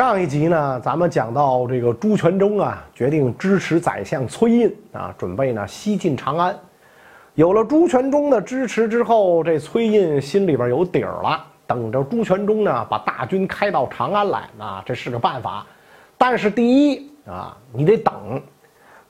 上一集呢，咱们讲到这个朱全忠啊，决定支持宰相崔胤啊，准备呢西进长安。有了朱全忠的支持之后，这崔胤心里边有底儿了，等着朱全忠呢把大军开到长安来啊，这是个办法。但是第一啊，你得等；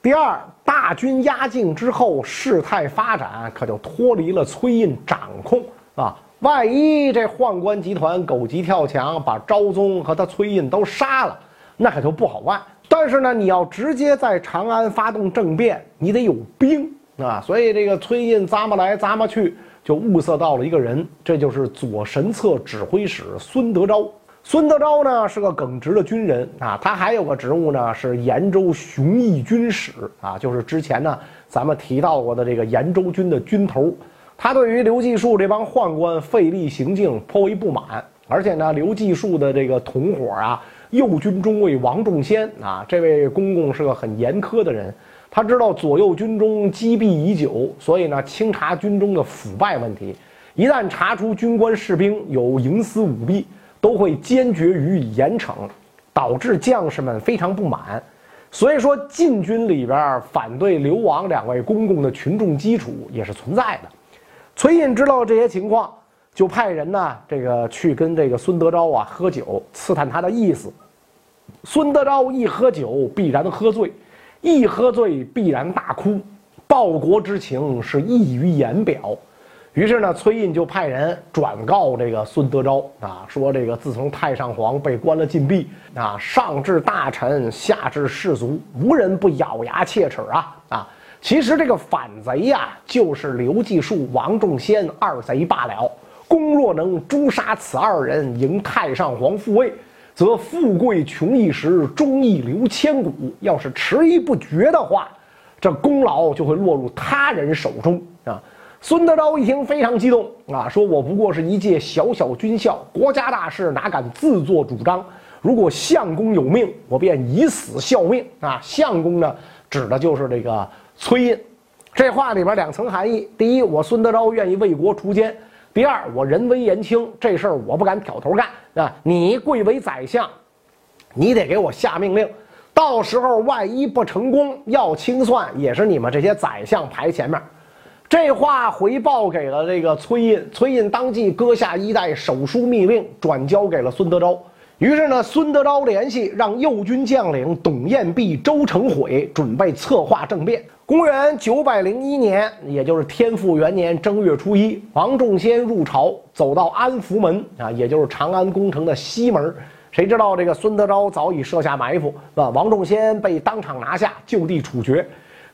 第二，大军压境之后，事态发展可就脱离了崔胤掌控啊。万一这宦官集团狗急跳墙，把昭宗和他崔胤都杀了，那可就不好办。但是呢，你要直接在长安发动政变，你得有兵啊。所以这个崔胤咂摸来咂摸去，就物色到了一个人，这就是左神策指挥使孙德昭。孙德昭呢是个耿直的军人啊，他还有个职务呢是延州雄义军使啊，就是之前呢咱们提到过的这个延州军的军头。他对于刘继树这帮宦官费力行径颇为不满，而且呢，刘继树的这个同伙啊，右军中尉王仲先啊，这位公公是个很严苛的人。他知道左右军中积弊已久，所以呢，清查军中的腐败问题。一旦查出军官士兵有营私舞弊，都会坚决予以严惩，导致将士们非常不满。所以说，禁军里边反对流亡两位公公的群众基础也是存在的。崔胤知道这些情况，就派人呢，这个去跟这个孙德昭啊喝酒，刺探他的意思。孙德昭一喝酒必然喝醉，一喝醉必然大哭，报国之情是溢于言表。于是呢，崔胤就派人转告这个孙德昭啊，说这个自从太上皇被关了禁闭啊，上至大臣，下至士卒，无人不咬牙切齿啊啊。其实这个反贼呀，就是刘继树、王仲先二贼罢了。公若能诛杀此二人，迎太上皇复位，则富贵穷一时，忠义留千古。要是迟疑不决的话，这功劳就会落入他人手中啊！孙德昭一听非常激动啊，说我不过是一介小小军校，国家大事哪敢自作主张？如果相公有命，我便以死效命啊！相公呢，指的就是这个。崔胤，这话里边两层含义：第一，我孙德昭愿意为国除奸；第二，我人微言轻，这事儿我不敢挑头干啊！你贵为宰相，你得给我下命令。到时候万一不成功，要清算也是你们这些宰相排前面。这话回报给了这个崔胤，崔胤当即割下衣带，手书密令，转交给了孙德昭。于是呢，孙德昭联系让右军将领董彦弼、周成悔准备策划政变。公元九百零一年，也就是天复元年正月初一，王仲先入朝，走到安福门啊，也就是长安宫城的西门。谁知道这个孙德昭早已设下埋伏，啊，王仲先被当场拿下，就地处决。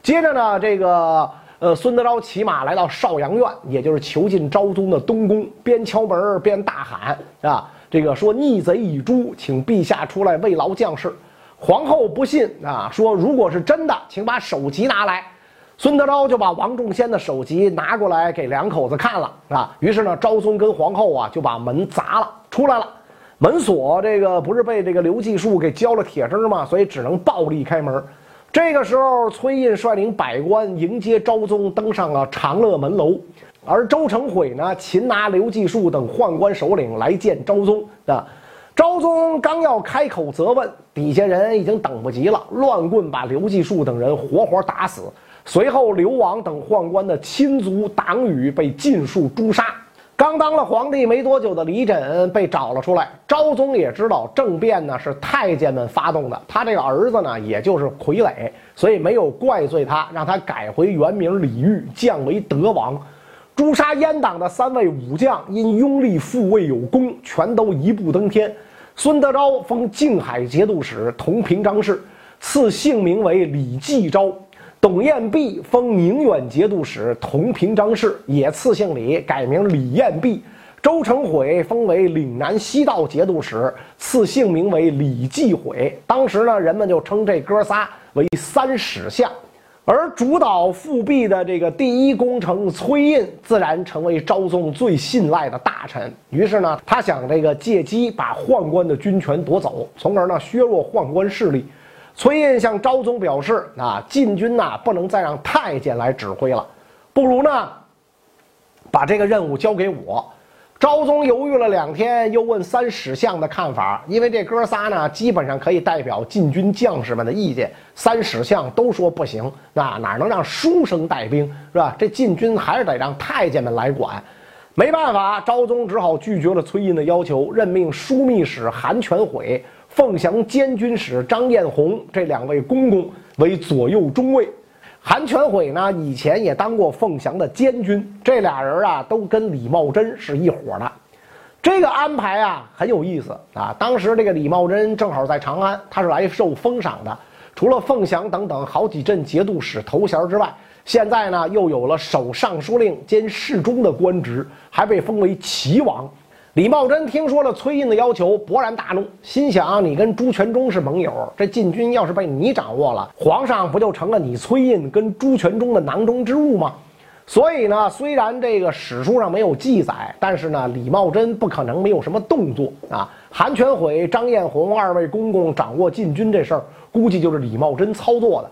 接着呢，这个呃，孙德昭骑马来到少阳院，也就是囚禁昭宗的东宫，边敲门边大喊啊。这个说逆贼已诛，请陛下出来慰劳将士。皇后不信啊，说如果是真的，请把首级拿来。孙德昭就把王仲先的首级拿过来给两口子看了啊。于是呢，昭宗跟皇后啊就把门砸了，出来了。门锁这个不是被这个刘继树给浇了铁汁吗？所以只能暴力开门。这个时候，崔胤率领百官迎接昭宗登上了长乐门楼。而周成悔呢，擒拿刘继树等宦官首领来见昭宗啊。昭宗刚要开口责问，底下人已经等不及了，乱棍把刘继树等人活活打死。随后，刘王等宦官的亲族党羽被尽数诛杀。刚当了皇帝没多久的李枕被找了出来。昭宗也知道政变呢是太监们发动的，他这个儿子呢也就是傀儡，所以没有怪罪他，让他改回原名李煜，降为德王。诛杀阉党的三位武将，因拥立复位有功，全都一步登天。孙德昭封静海节度使，同平章事，赐姓名为李继昭；董彦弼封宁远节度使，同平章事，也赐姓李，改名李彦弼；周成悔封为岭南西道节度使，赐姓名为李继悔。当时呢，人们就称这哥仨为三使相。而主导复辟的这个第一功臣崔胤，自然成为昭宗最信赖的大臣。于是呢，他想这个借机把宦官的军权夺走，从而呢削弱宦官势力。崔胤向昭宗表示：啊，禁军呐不能再让太监来指挥了，不如呢把这个任务交给我。昭宗犹豫了两天，又问三史相的看法，因为这哥仨呢，基本上可以代表禁军将士们的意见。三史相都说不行，那哪能让书生带兵是吧？这禁军还是得让太监们来管。没办法，昭宗只好拒绝了崔胤的要求，任命枢密使韩全诲、凤翔监军使张彦宏这两位公公为左右中尉。韩全诲呢，以前也当过凤翔的监军，这俩人啊，都跟李茂贞是一伙的。这个安排啊，很有意思啊。当时这个李茂贞正好在长安，他是来受封赏的。除了凤翔等等好几镇节度使头衔之外，现在呢，又有了守尚书令兼侍中的官职，还被封为齐王。李茂贞听说了崔胤的要求，勃然大怒，心想：你跟朱全忠是盟友，这禁军要是被你掌握了，皇上不就成了你崔胤跟朱全忠的囊中之物吗？所以呢，虽然这个史书上没有记载，但是呢，李茂贞不可能没有什么动作啊。韩全诲、张彦宏二位公公掌握禁军这事儿，估计就是李茂贞操作的。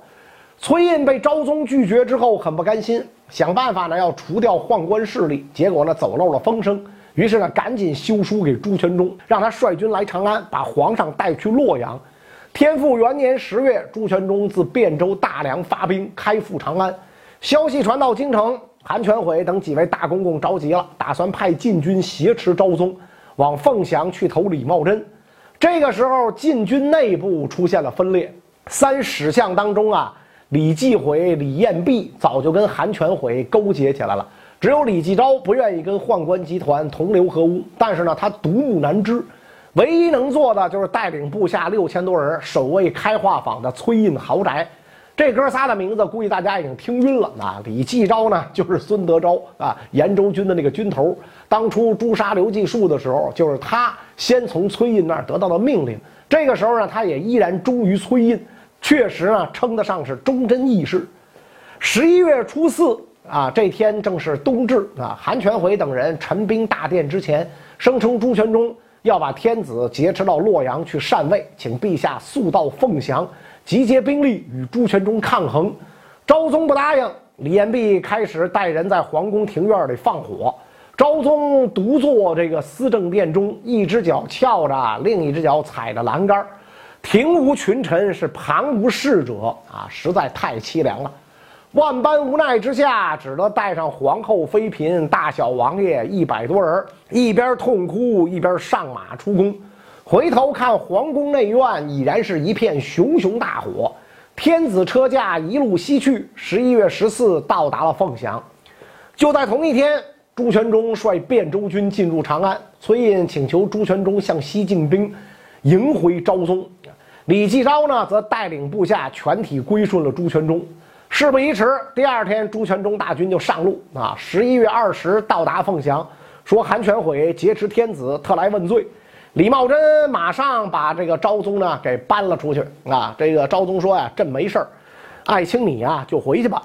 崔胤被昭宗拒绝之后，很不甘心，想办法呢要除掉宦官势力，结果呢走漏了风声。于是呢，赶紧修书给朱全忠，让他率军来长安，把皇上带去洛阳。天复元年十月，朱全忠自汴州大梁发兵，开赴长安。消息传到京城，韩全诲等几位大公公着急了，打算派禁军挟持昭宗，往凤翔去投李茂贞。这个时候，禁军内部出现了分裂。三史相当中啊，李继毁、李彦弼早就跟韩全诲勾结起来了。只有李继昭不愿意跟宦官集团同流合污，但是呢，他独木难支，唯一能做的就是带领部下六千多人守卫开化坊的崔胤豪宅。这哥仨的名字估计大家已经听晕了啊！李继昭呢，就是孙德昭啊，延州军的那个军头。当初诛杀刘继树的时候，就是他先从崔胤那儿得到的命令。这个时候呢，他也依然忠于崔胤，确实呢，称得上是忠贞义士。十一月初四。啊，这天正是冬至啊！韩全诲等人陈兵大殿之前，声称朱全忠要把天子劫持到洛阳去禅位，请陛下速到凤翔，集结兵力与朱全忠抗衡。昭宗不答应，李彦弼开始带人在皇宫庭院里放火。昭宗独坐这个思政殿中，一只脚翘着，另一只脚踩着栏杆，庭无群臣，是旁无侍者啊，实在太凄凉了。万般无奈之下，只得带上皇后、妃嫔、大小王爷一百多人，一边痛哭一边上马出宫。回头看皇宫内院，已然是一片熊熊大火。天子车驾一路西去，十一月十四到达了凤翔。就在同一天，朱全忠率汴州军进入长安，崔胤请求朱全忠向西进兵，迎回昭宗。李继昭呢，则带领部下全体归顺了朱全忠。事不宜迟，第二天朱全忠大军就上路啊！十一月二十到达凤翔，说韩全诲劫持天子，特来问罪。李茂贞马上把这个昭宗呢给搬了出去啊！这个昭宗说呀：“朕没事儿，爱卿你呀就回去吧。”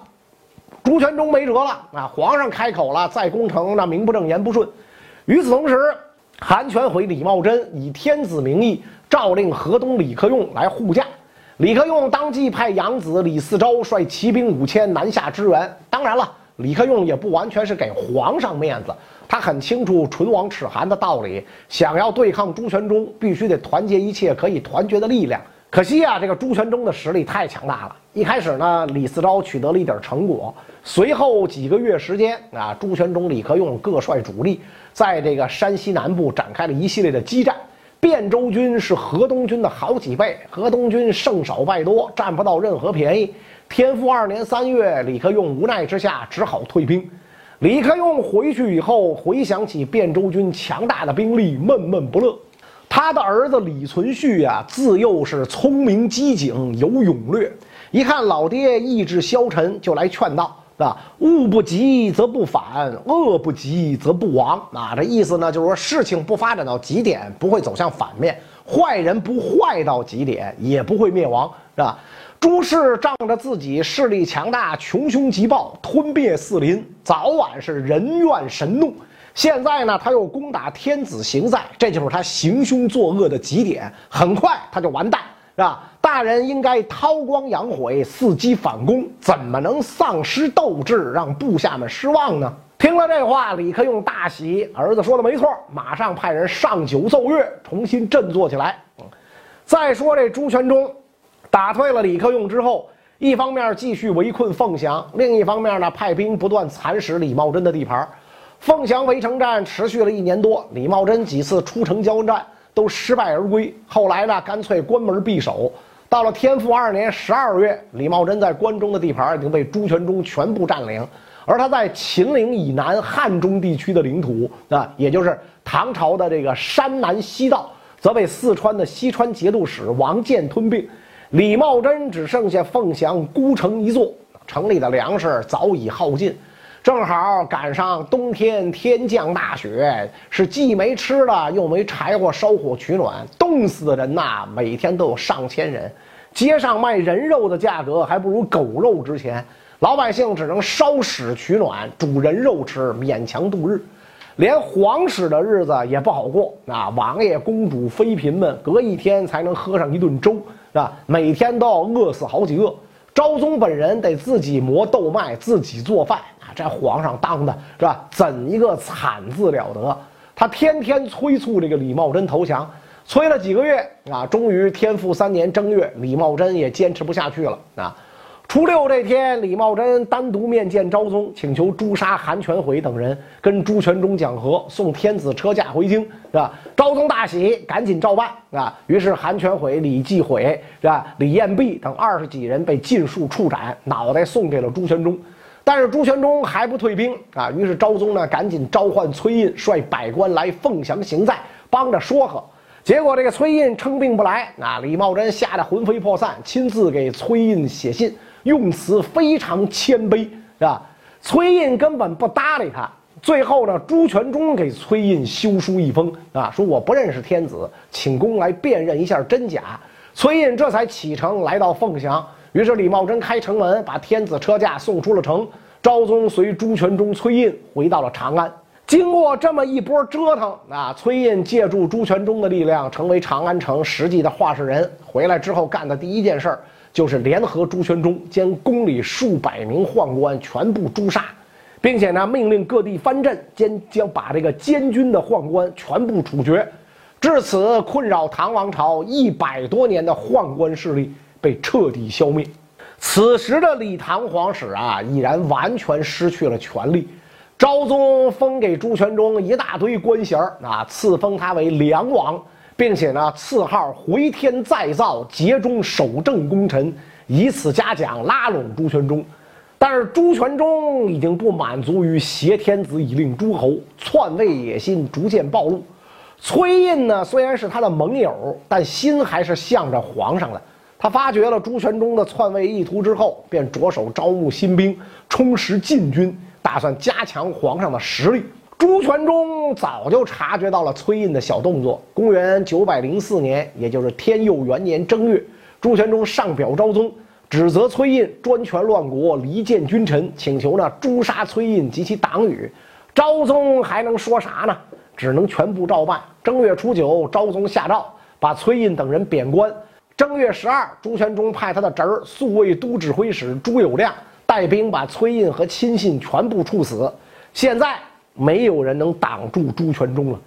朱全忠没辙了啊！皇上开口了，在宫城那名不正言不顺。与此同时，韩全诲、李茂贞以天子名义诏令河东李克用来护驾。李克用当即派养子李嗣昭率骑兵五千南下支援。当然了，李克用也不完全是给皇上面子，他很清楚唇亡齿寒的道理。想要对抗朱全忠，必须得团结一切可以团结的力量。可惜啊，这个朱全忠的实力太强大了。一开始呢，李嗣昭取得了一点成果，随后几个月时间啊，朱全忠、李克用各率主力，在这个山西南部展开了一系列的激战。汴州军是河东军的好几倍，河东军胜少败多，占不到任何便宜。天复二年三月，李克用无奈之下只好退兵。李克用回去以后，回想起汴州军强大的兵力，闷闷不乐。他的儿子李存勖呀，自幼是聪明机警，有勇略，一看老爹意志消沉，就来劝道。啊，物不急则不反，恶不急则不亡。啊，这意思呢，就是说事情不发展到极点，不会走向反面；坏人不坏到极点，也不会灭亡，是吧？朱氏仗着自己势力强大，穷凶极暴，吞灭四邻，早晚是人怨神怒。现在呢，他又攻打天子行在，这就是他行凶作恶的极点。很快他就完蛋。是吧？大人应该韬光养晦，伺机反攻，怎么能丧失斗志，让部下们失望呢？听了这话，李克用大喜，儿子说的没错，马上派人上酒奏乐，重新振作起来。再说这朱全忠打退了李克用之后，一方面继续围困凤翔，另一方面呢，派兵不断蚕食李茂贞的地盘。凤翔围城战持续了一年多，李茂贞几次出城交战都失败而归。后来呢，干脆关门闭守。到了天复二年十二月，李茂贞在关中的地盘已经被朱全忠全部占领，而他在秦岭以南汉中地区的领土啊，也就是唐朝的这个山南西道，则被四川的西川节度使王建吞并。李茂贞只剩下凤翔孤城一座，城里的粮食早已耗尽。正好赶上冬天，天降大雪，是既没吃的，又没柴火烧火取暖，冻死的人呐，每天都有上千人。街上卖人肉的价格还不如狗肉值钱，老百姓只能烧屎取暖，煮人肉吃，勉强度日。连皇室的日子也不好过啊！王爷、公主、妃嫔们隔一天才能喝上一顿粥，是吧？每天都要饿死好几个。昭宗本人得自己磨豆麦，自己做饭啊。这皇上当的是吧？怎一个惨字了得！他天天催促这个李茂贞投降，催了几个月啊，终于天复三年正月，李茂贞也坚持不下去了啊。初六这天，李茂贞单独面见昭宗，请求诛杀韩全诲等人，跟朱全忠讲和，送天子车驾回京，是吧？昭宗大喜，赶紧照办啊。于是韩全诲、李继悔是吧？李彦弼等二十几人被尽数处斩，脑袋送给了朱全忠。但是朱全忠还不退兵啊，于是昭宗呢赶紧召唤崔胤，率百官来凤翔行在，帮着说和。结果这个崔胤称病不来，啊，李茂贞吓得魂飞魄散，亲自给崔胤写信，用词非常谦卑，是吧？崔胤根本不搭理他。最后呢，朱全忠给崔胤修书一封，啊，说我不认识天子，请公来辨认一下真假。崔胤这才启程来到凤翔。于是李茂贞开城门，把天子车驾送出了城。昭宗随朱全忠、崔胤回到了长安。经过这么一波折腾，啊，崔胤借助朱全忠的力量，成为长安城实际的话事人。回来之后干的第一件事儿，就是联合朱全忠，将宫里数百名宦官全部诛杀，并且呢，命令各地藩镇将将把这个监军的宦官全部处决。至此，困扰唐王朝一百多年的宦官势力。被彻底消灭。此时的李唐皇室啊，已然完全失去了权力。昭宗封给朱全忠一大堆官衔啊，赐封他为梁王，并且呢，赐号回天再造节中守正功臣，以此嘉奖拉拢朱全忠。但是朱全忠已经不满足于挟天子以令诸侯，篡位野心逐渐暴露。崔胤呢，虽然是他的盟友，但心还是向着皇上的。他发觉了朱全忠的篡位意图之后，便着手招募新兵，充实禁军，打算加强皇上的实力。朱全忠早就察觉到了崔胤的小动作。公元九百零四年，也就是天佑元年正月，朱全忠上表昭宗，指责崔胤专权乱国，离间君臣，请求呢诛杀崔胤及其党羽。昭宗还能说啥呢？只能全部照办。正月初九，昭宗下诏，把崔胤等人贬官。正月十二，朱全忠派他的侄儿宿卫都指挥使朱友谅带兵把崔胤和亲信全部处死。现在没有人能挡住朱全忠了，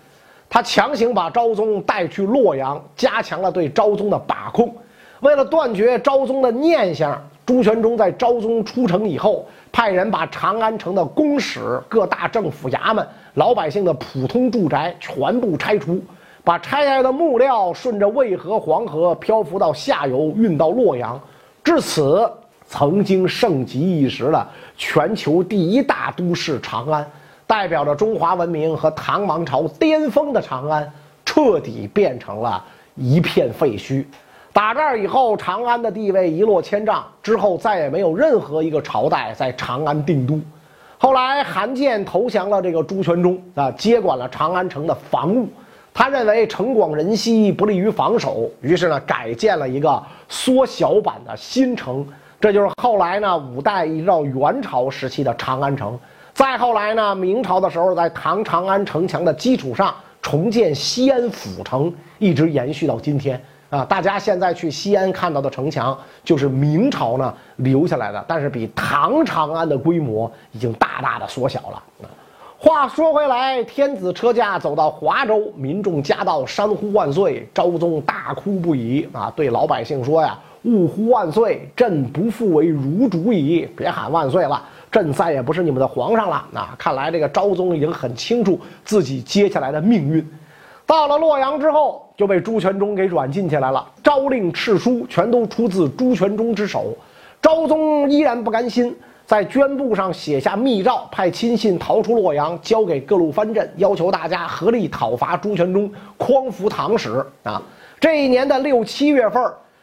他强行把昭宗带去洛阳，加强了对昭宗的把控。为了断绝昭宗的念想，朱全忠在昭宗出城以后，派人把长安城的宫室、各大政府衙门、老百姓的普通住宅全部拆除。把拆下来的木料顺着渭河、黄河漂浮到下游，运到洛阳。至此，曾经盛极一时的全球第一大都市长安，代表着中华文明和唐王朝巅峰的长安，彻底变成了一片废墟。打这儿以后，长安的地位一落千丈。之后再也没有任何一个朝代在长安定都。后来，韩建投降了这个朱全忠啊，接管了长安城的防务。他认为城广人稀不利于防守，于是呢改建了一个缩小版的新城，这就是后来呢五代一直到元朝时期的长安城。再后来呢明朝的时候，在唐长安城墙的基础上重建西安府城，一直延续到今天啊。大家现在去西安看到的城墙，就是明朝呢留下来的，但是比唐长安的规模已经大大的缩小了。话说回来，天子车驾走到华州，民众夹道山呼万岁，昭宗大哭不已啊！对老百姓说呀：“勿呼万岁，朕不复为汝主矣！别喊万岁了，朕再也不是你们的皇上了。”啊，看来这个昭宗已经很清楚自己接下来的命运。到了洛阳之后，就被朱全忠给软禁起来了。诏令敕书全都出自朱全忠之手。昭宗依然不甘心。在绢布上写下密诏，派亲信逃出洛阳，交给各路藩镇，要求大家合力讨伐朱全忠，匡扶唐史。啊，这一年的六七月份，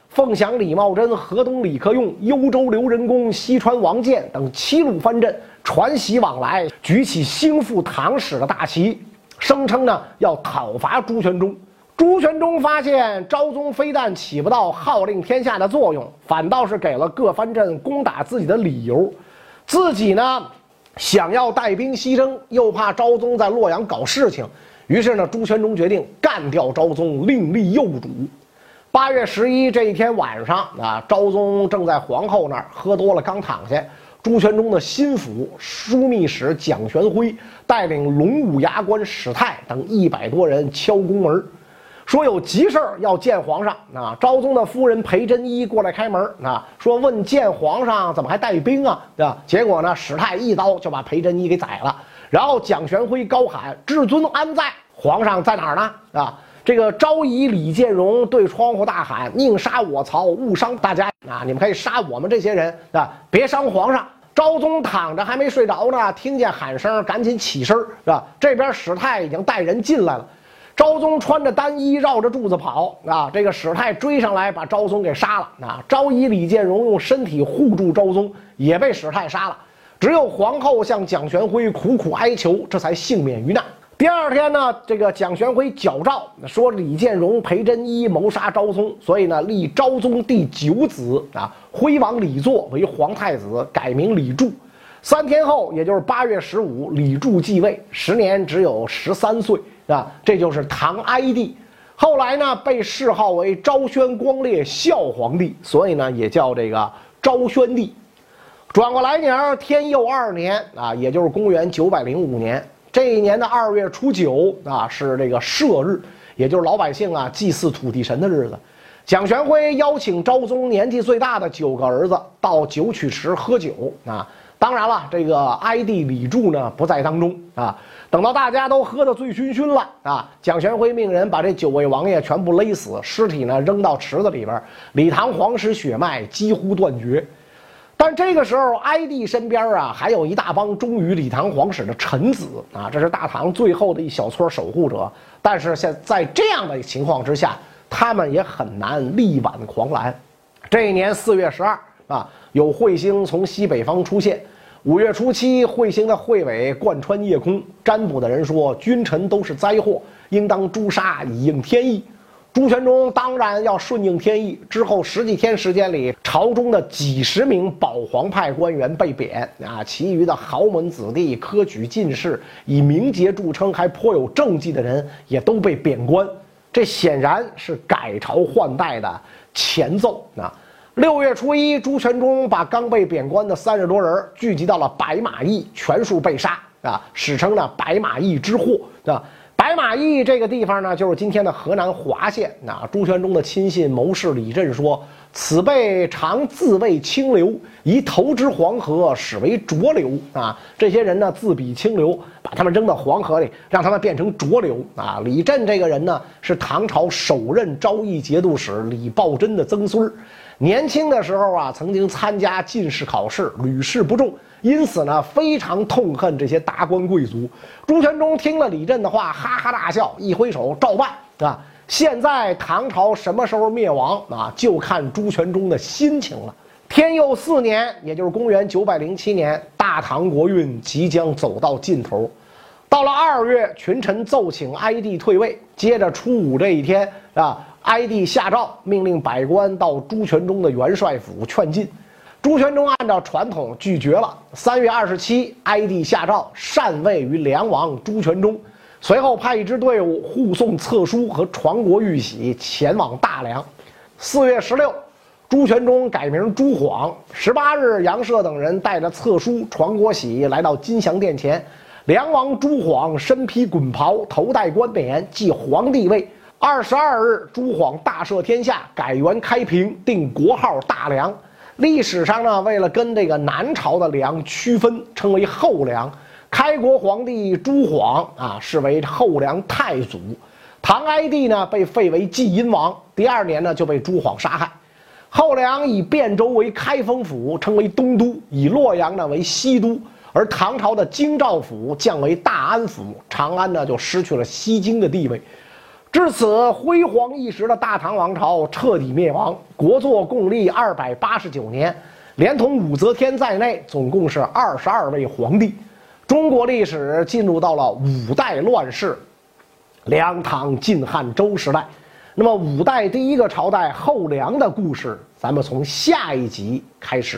凤翔李茂贞、河东李克用、幽州刘仁恭、西川王建等七路藩镇传檄往来，举起兴复唐史的大旗，声称呢要讨伐朱全忠。朱全忠发现昭宗非但起不到号令天下的作用，反倒是给了各藩镇攻打自己的理由。自己呢，想要带兵西征，又怕昭宗在洛阳搞事情，于是呢，朱全忠决定干掉昭宗，另立幼主。八月十一这一天晚上啊，昭宗正在皇后那儿喝多了，刚躺下，朱全忠的心腹枢密使蒋玄辉带领龙武牙关史泰等一百多人敲宫门。说有急事儿要见皇上啊！昭宗的夫人裴真一过来开门啊，说问见皇上怎么还带兵啊？对吧？结果呢，史泰一刀就把裴真一给宰了。然后蒋玄辉高喊：“至尊安在？皇上在哪儿呢？”啊！这个昭仪、李建荣对窗户大喊：“宁杀我曹，勿伤大家啊！你们可以杀我们这些人啊，别伤皇上。”昭宗躺着还没睡着呢，听见喊声，赶紧起身是吧？这边史泰已经带人进来了。昭宗穿着单衣绕着柱子跑啊！这个史泰追上来把昭宗给杀了啊！昭仪、李建荣用身体护住昭宗，也被史泰杀了。只有皇后向蒋玄辉苦苦哀求，这才幸免于难。第二天呢，这个蒋玄辉矫诏说李建荣、裴真一谋杀昭宗，所以呢立昭宗第九子啊，徽王李祚为皇太子，改名李柱。三天后，也就是八月十五，李柱继位，时年只有十三岁。啊，这就是唐哀帝，后来呢被谥号为昭宣光烈孝皇帝，所以呢也叫这个昭宣帝。转过来年天佑二年啊，也就是公元九百零五年，这一年的二月初九啊是这个社日，也就是老百姓啊祭祀土地神的日子。蒋玄辉邀请昭宗年纪最大的九个儿子到九曲池喝酒啊，当然了，这个哀帝李柱呢不在当中啊。等到大家都喝得醉醺醺了啊，蒋玄辉命人把这九位王爷全部勒死，尸体呢扔到池子里边，李唐皇室血脉几乎断绝。但这个时候，哀帝身边啊还有一大帮忠于李唐皇室的臣子啊，这是大唐最后的一小撮守护者。但是现在这样的情况之下，他们也很难力挽狂澜。这一年四月十二啊，有彗星从西北方出现。五月初七，彗星的彗尾贯穿夜空。占卜的人说，君臣都是灾祸，应当诛杀以应天意。朱全忠当然要顺应天意。之后十几天时间里，朝中的几十名保皇派官员被贬啊，其余的豪门子弟、科举进士、以名节著称还颇有政绩的人也都被贬官。这显然是改朝换代的前奏啊。六月初一，朱全忠把刚被贬官的三十多人聚集到了白马驿，全数被杀啊！史称呢“白马驿之祸”啊。白马驿这个地方呢，就是今天的河南滑县。啊，朱全忠的亲信谋士李振说：“此辈常自谓清流，宜投之黄河，使为浊流。”啊，这些人呢自比清流，把他们扔到黄河里，让他们变成浊流。啊，李振这个人呢，是唐朝首任昭义节度使李抱真的曾孙。年轻的时候啊，曾经参加进士考试，屡试不中，因此呢，非常痛恨这些达官贵族。朱全忠听了李振的话，哈哈大笑，一挥手，照办啊！现在唐朝什么时候灭亡啊？就看朱全忠的心情了。天佑四年，也就是公元九百零七年，大唐国运即将走到尽头。到了二月，群臣奏请哀帝退位，接着初五这一天啊。哀帝下诏命令百官到朱全忠的元帅府劝进，朱全忠按照传统拒绝了。三月二十七，哀帝下诏禅位于梁王朱全忠，随后派一支队伍护送册书和传国玉玺前往大梁。四月十六，朱全忠改名朱晃。十八日，杨涉等人带着册书、传国玺来到金祥殿前。梁王朱晃身披滚袍，头戴冠冕，即皇帝位。二十二日，朱晃大赦天下，改元开平，定国号大梁。历史上呢，为了跟这个南朝的梁区分，称为后梁。开国皇帝朱晃啊，是为后梁太祖。唐哀帝呢，被废为晋阴王。第二年呢，就被朱晃杀害。后梁以汴州为开封府，称为东都；以洛阳呢为西都。而唐朝的京兆府降为大安府，长安呢就失去了西京的地位。至此，辉煌一时的大唐王朝彻底灭亡，国祚共历二百八十九年，连同武则天在内，总共是二十二位皇帝。中国历史进入到了五代乱世，梁、唐、晋、汉、周时代。那么，五代第一个朝代后梁的故事，咱们从下一集开始说。